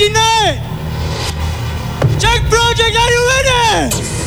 99! Junk Project, are you ready?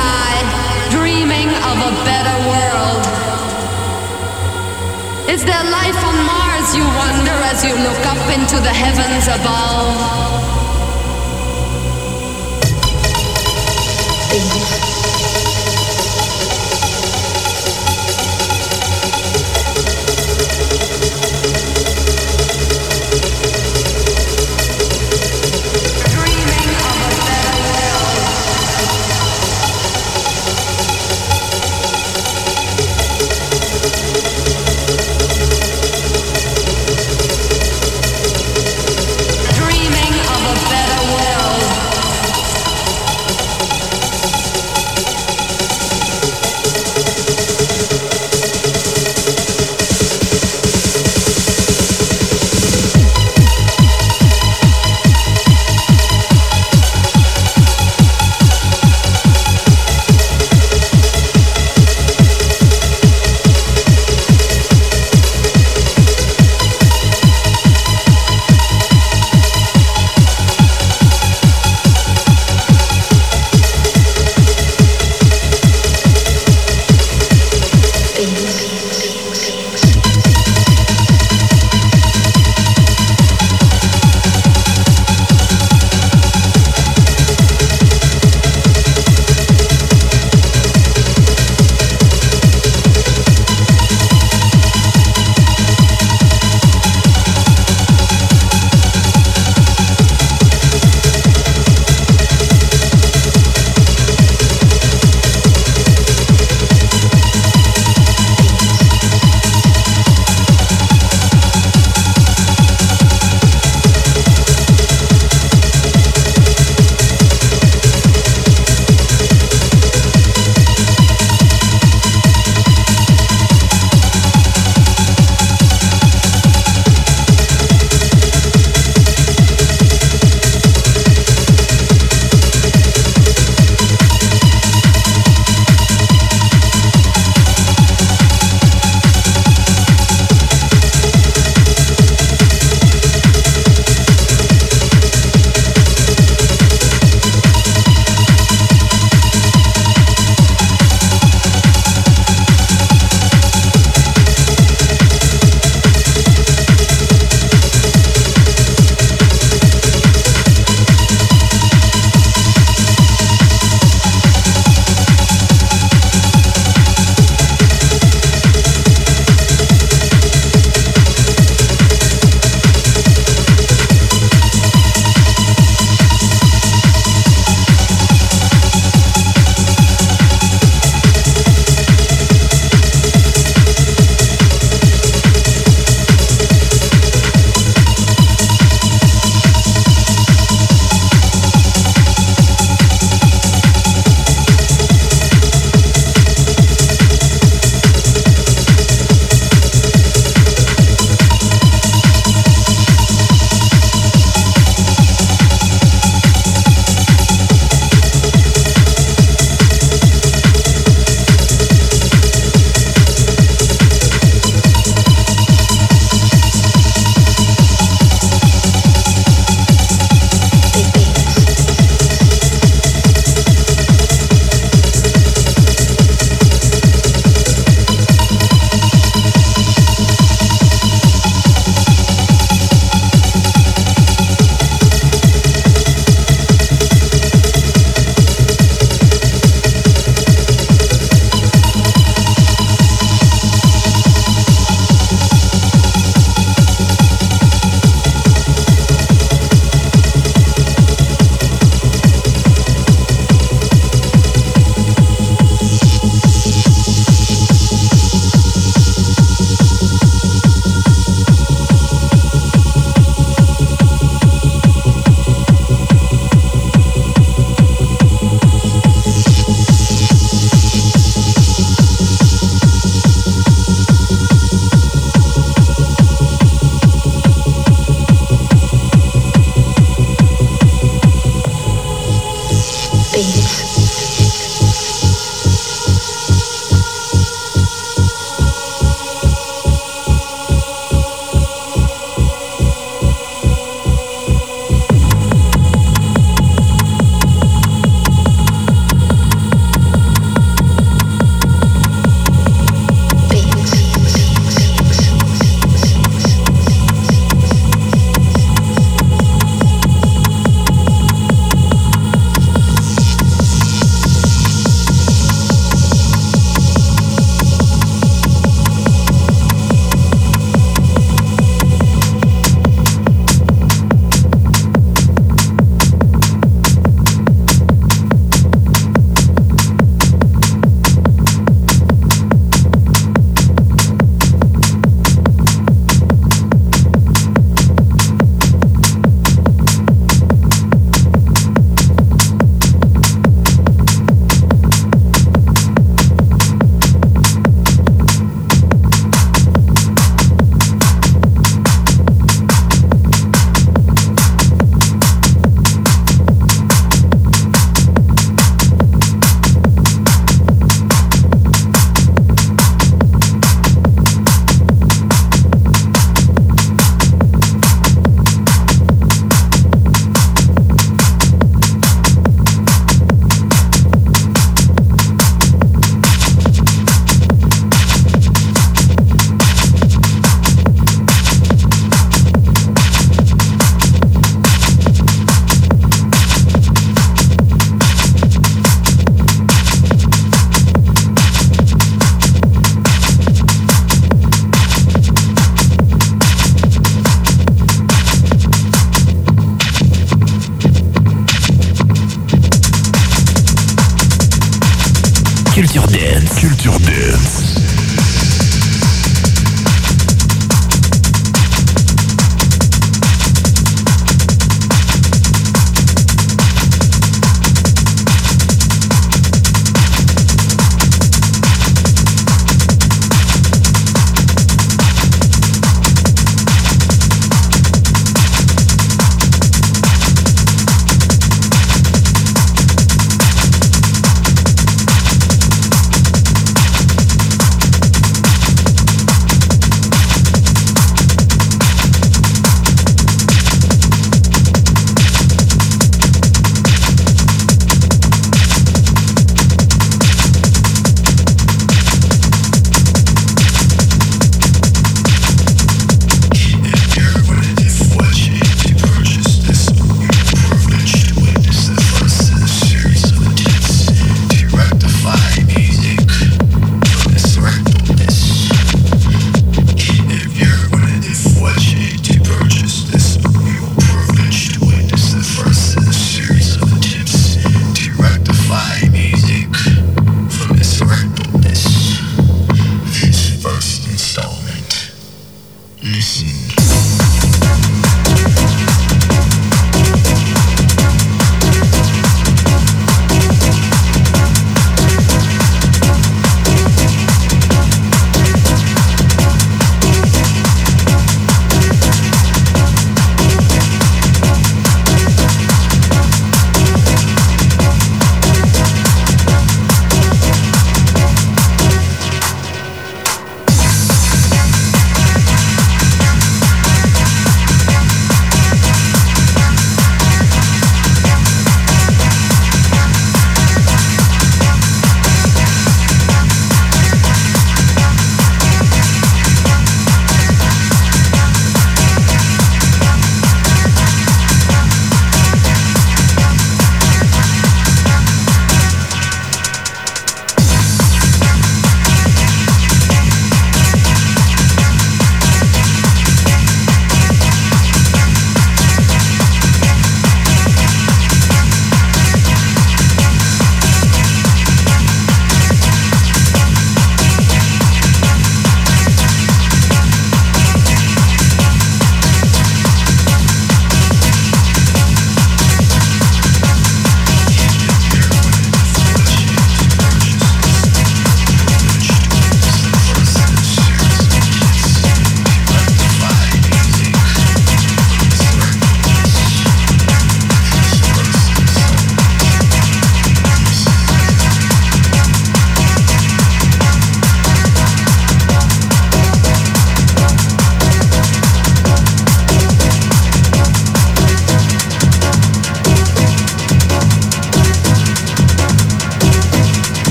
Sky, dreaming of a better world. Is there life on Mars, you wonder, as you look up into the heavens above?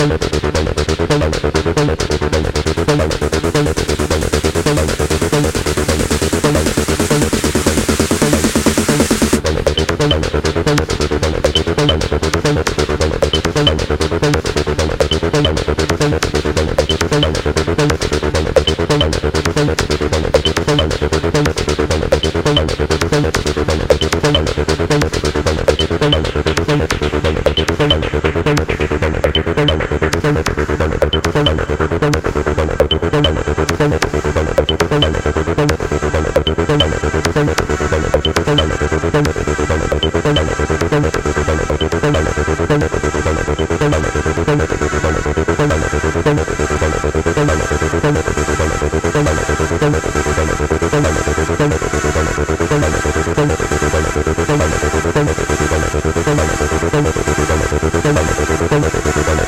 Thank you.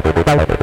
Thank you.